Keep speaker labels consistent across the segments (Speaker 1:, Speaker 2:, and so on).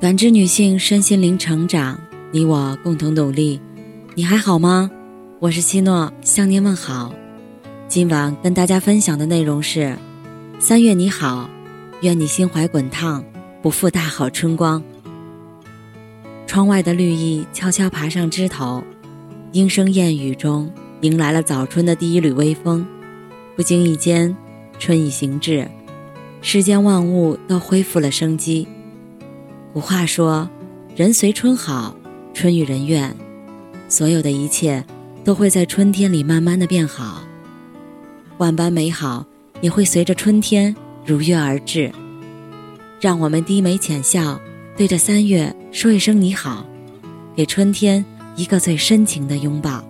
Speaker 1: 感知女性身心灵成长，你我共同努力。你还好吗？我是七诺，向您问好。今晚跟大家分享的内容是：三月你好，愿你心怀滚烫，不负大好春光。窗外的绿意悄悄爬上枝头，莺声燕语中迎来了早春的第一缕微风。不经意间，春已行至，世间万物都恢复了生机。古话说：“人随春好，春与人愿。”所有的一切都会在春天里慢慢的变好，万般美好也会随着春天如约而至。让我们低眉浅笑，对着三月说一声你好，给春天一个最深情的拥抱。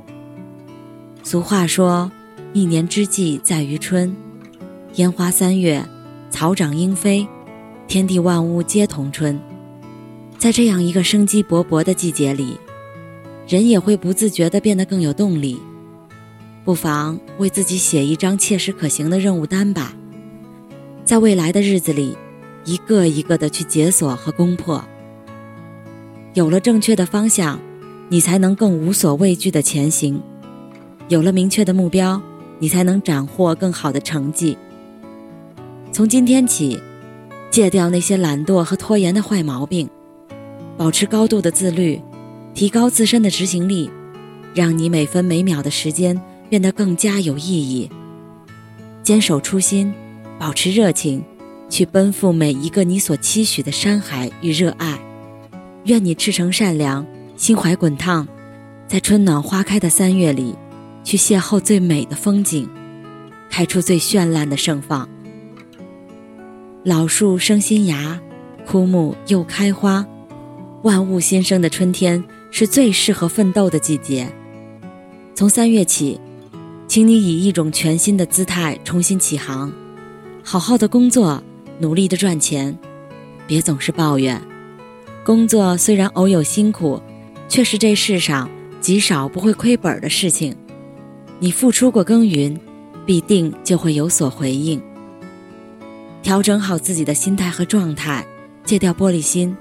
Speaker 1: 俗话说：“一年之计在于春，烟花三月，草长莺飞，天地万物皆同春。”在这样一个生机勃勃的季节里，人也会不自觉地变得更有动力。不妨为自己写一张切实可行的任务单吧，在未来的日子里，一个一个的去解锁和攻破。有了正确的方向，你才能更无所畏惧地前行；有了明确的目标，你才能斩获更好的成绩。从今天起，戒掉那些懒惰和拖延的坏毛病。保持高度的自律，提高自身的执行力，让你每分每秒的时间变得更加有意义。坚守初心，保持热情，去奔赴每一个你所期许的山海与热爱。愿你赤诚善良，心怀滚烫，在春暖花开的三月里，去邂逅最美的风景，开出最绚烂的盛放。老树生新芽，枯木又开花。万物新生的春天是最适合奋斗的季节。从三月起，请你以一种全新的姿态重新起航，好好的工作，努力的赚钱，别总是抱怨。工作虽然偶有辛苦，却是这世上极少不会亏本的事情。你付出过耕耘，必定就会有所回应。调整好自己的心态和状态，戒掉玻璃心。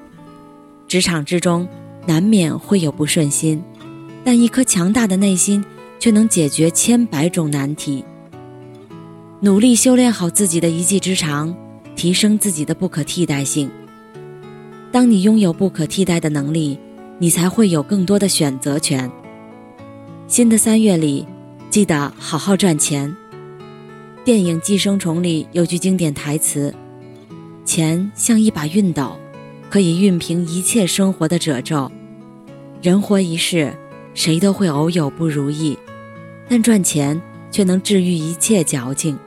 Speaker 1: 职场之中，难免会有不顺心，但一颗强大的内心却能解决千百种难题。努力修炼好自己的一技之长，提升自己的不可替代性。当你拥有不可替代的能力，你才会有更多的选择权。新的三月里，记得好好赚钱。电影《寄生虫》里有句经典台词：“钱像一把熨斗。”可以熨平一切生活的褶皱。人活一世，谁都会偶有不如意，但赚钱却能治愈一切矫情。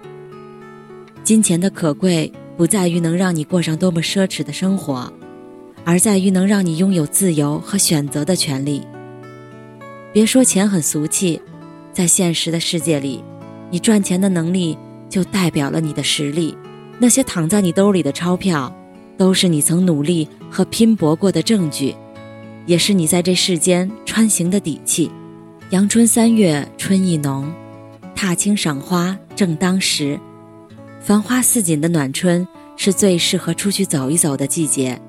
Speaker 1: 金钱的可贵不在于能让你过上多么奢侈的生活，而在于能让你拥有自由和选择的权利。别说钱很俗气，在现实的世界里，你赚钱的能力就代表了你的实力。那些躺在你兜里的钞票。都是你曾努力和拼搏过的证据，也是你在这世间穿行的底气。阳春三月，春意浓，踏青赏花正当时。繁花似锦的暖春是最适合出去走一走的季节。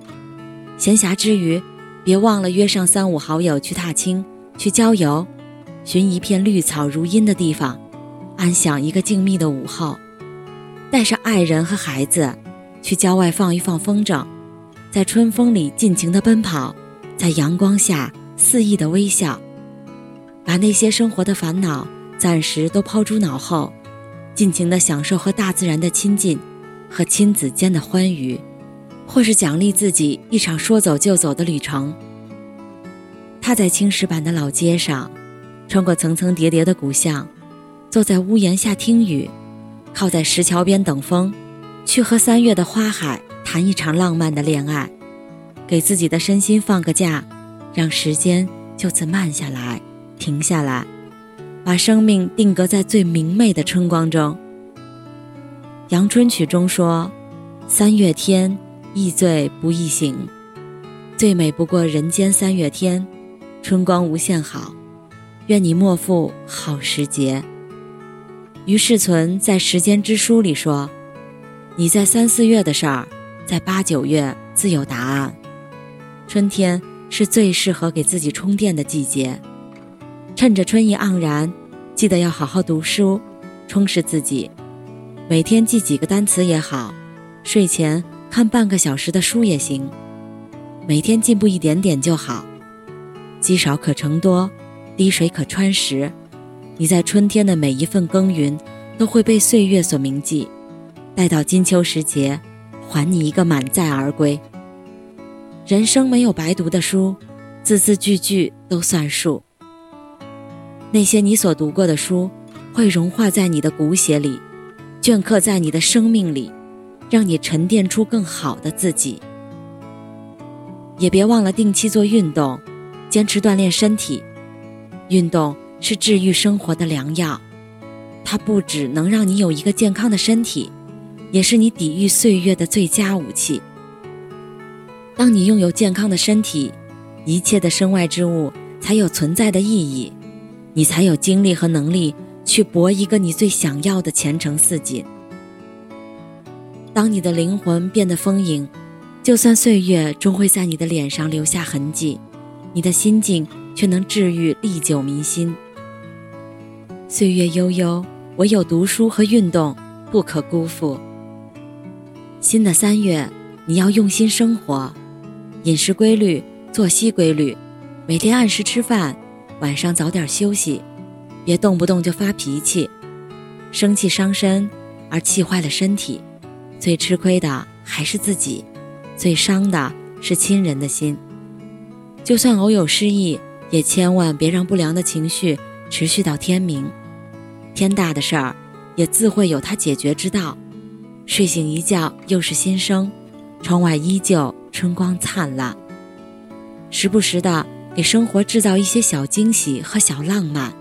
Speaker 1: 闲暇之余，别忘了约上三五好友去踏青、去郊游，寻一片绿草如茵的地方，安享一个静谧的午后，带上爱人和孩子。去郊外放一放风筝，在春风里尽情的奔跑，在阳光下肆意的微笑，把那些生活的烦恼暂时都抛诸脑后，尽情的享受和大自然的亲近，和亲子间的欢愉，或是奖励自己一场说走就走的旅程。他在青石板的老街上，穿过层层叠叠的古巷，坐在屋檐下听雨，靠在石桥边等风。去和三月的花海谈一场浪漫的恋爱，给自己的身心放个假，让时间就此慢下来、停下来，把生命定格在最明媚的春光中。阳春曲中说：“三月天，易醉不易醒，最美不过人间三月天，春光无限好，愿你莫负好时节。”于世存在《时间之书》里说。你在三四月的事儿，在八九月自有答案。春天是最适合给自己充电的季节。趁着春意盎然，记得要好好读书，充实自己。每天记几个单词也好，睡前看半个小时的书也行。每天进步一点点就好。积少可成多，滴水可穿石。你在春天的每一份耕耘，都会被岁月所铭记。待到金秋时节，还你一个满载而归。人生没有白读的书，字字句句都算数。那些你所读过的书，会融化在你的骨血里，镌刻在你的生命里，让你沉淀出更好的自己。也别忘了定期做运动，坚持锻炼身体。运动是治愈生活的良药，它不只能让你有一个健康的身体。也是你抵御岁月的最佳武器。当你拥有健康的身体，一切的身外之物才有存在的意义，你才有精力和能力去搏一个你最想要的前程似锦。当你的灵魂变得丰盈，就算岁月终会在你的脸上留下痕迹，你的心境却能治愈历久弥新。岁月悠悠，唯有读书和运动不可辜负。新的三月，你要用心生活，饮食规律，作息规律，每天按时吃饭，晚上早点休息，别动不动就发脾气，生气伤身，而气坏了身体，最吃亏的还是自己，最伤的是亲人的心。就算偶有失意，也千万别让不良的情绪持续到天明。天大的事儿，也自会有它解决之道。睡醒一觉又是新生，窗外依旧春光灿烂。时不时的给生活制造一些小惊喜和小浪漫，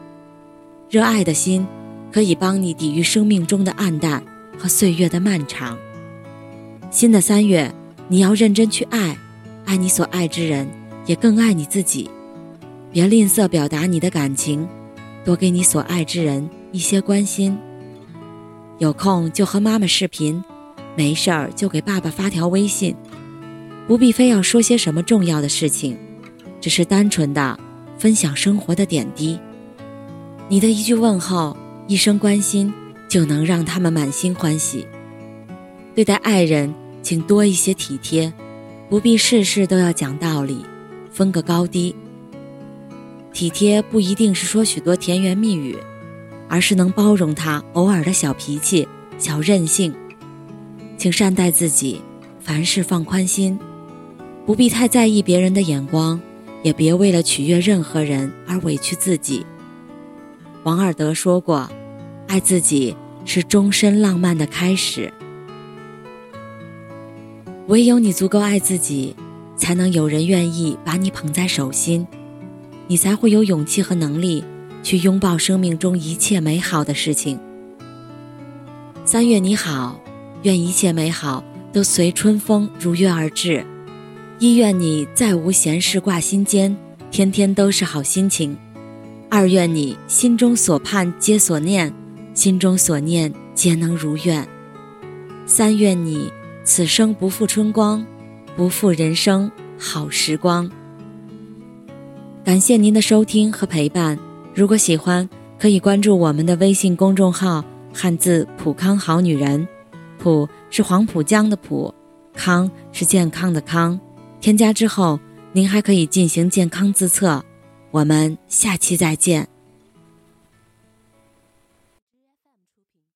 Speaker 1: 热爱的心可以帮你抵御生命中的暗淡和岁月的漫长。新的三月，你要认真去爱，爱你所爱之人，也更爱你自己。别吝啬表达你的感情，多给你所爱之人一些关心。有空就和妈妈视频，没事儿就给爸爸发条微信，不必非要说些什么重要的事情，只是单纯的分享生活的点滴。你的一句问候，一声关心，就能让他们满心欢喜。对待爱人，请多一些体贴，不必事事都要讲道理，分个高低。体贴不一定是说许多甜言蜜语。而是能包容他偶尔的小脾气、小任性，请善待自己，凡事放宽心，不必太在意别人的眼光，也别为了取悦任何人而委屈自己。王尔德说过：“爱自己是终身浪漫的开始。”唯有你足够爱自己，才能有人愿意把你捧在手心，你才会有勇气和能力。去拥抱生命中一切美好的事情。三月你好，愿一切美好都随春风如约而至。一愿你再无闲事挂心间，天天都是好心情。二愿你心中所盼皆所念，心中所念皆能如愿。三愿你此生不负春光，不负人生好时光。感谢您的收听和陪伴。如果喜欢，可以关注我们的微信公众号“汉字普康好女人”，普是黄浦江的浦，康是健康的康。添加之后，您还可以进行健康自测。我们下期再见。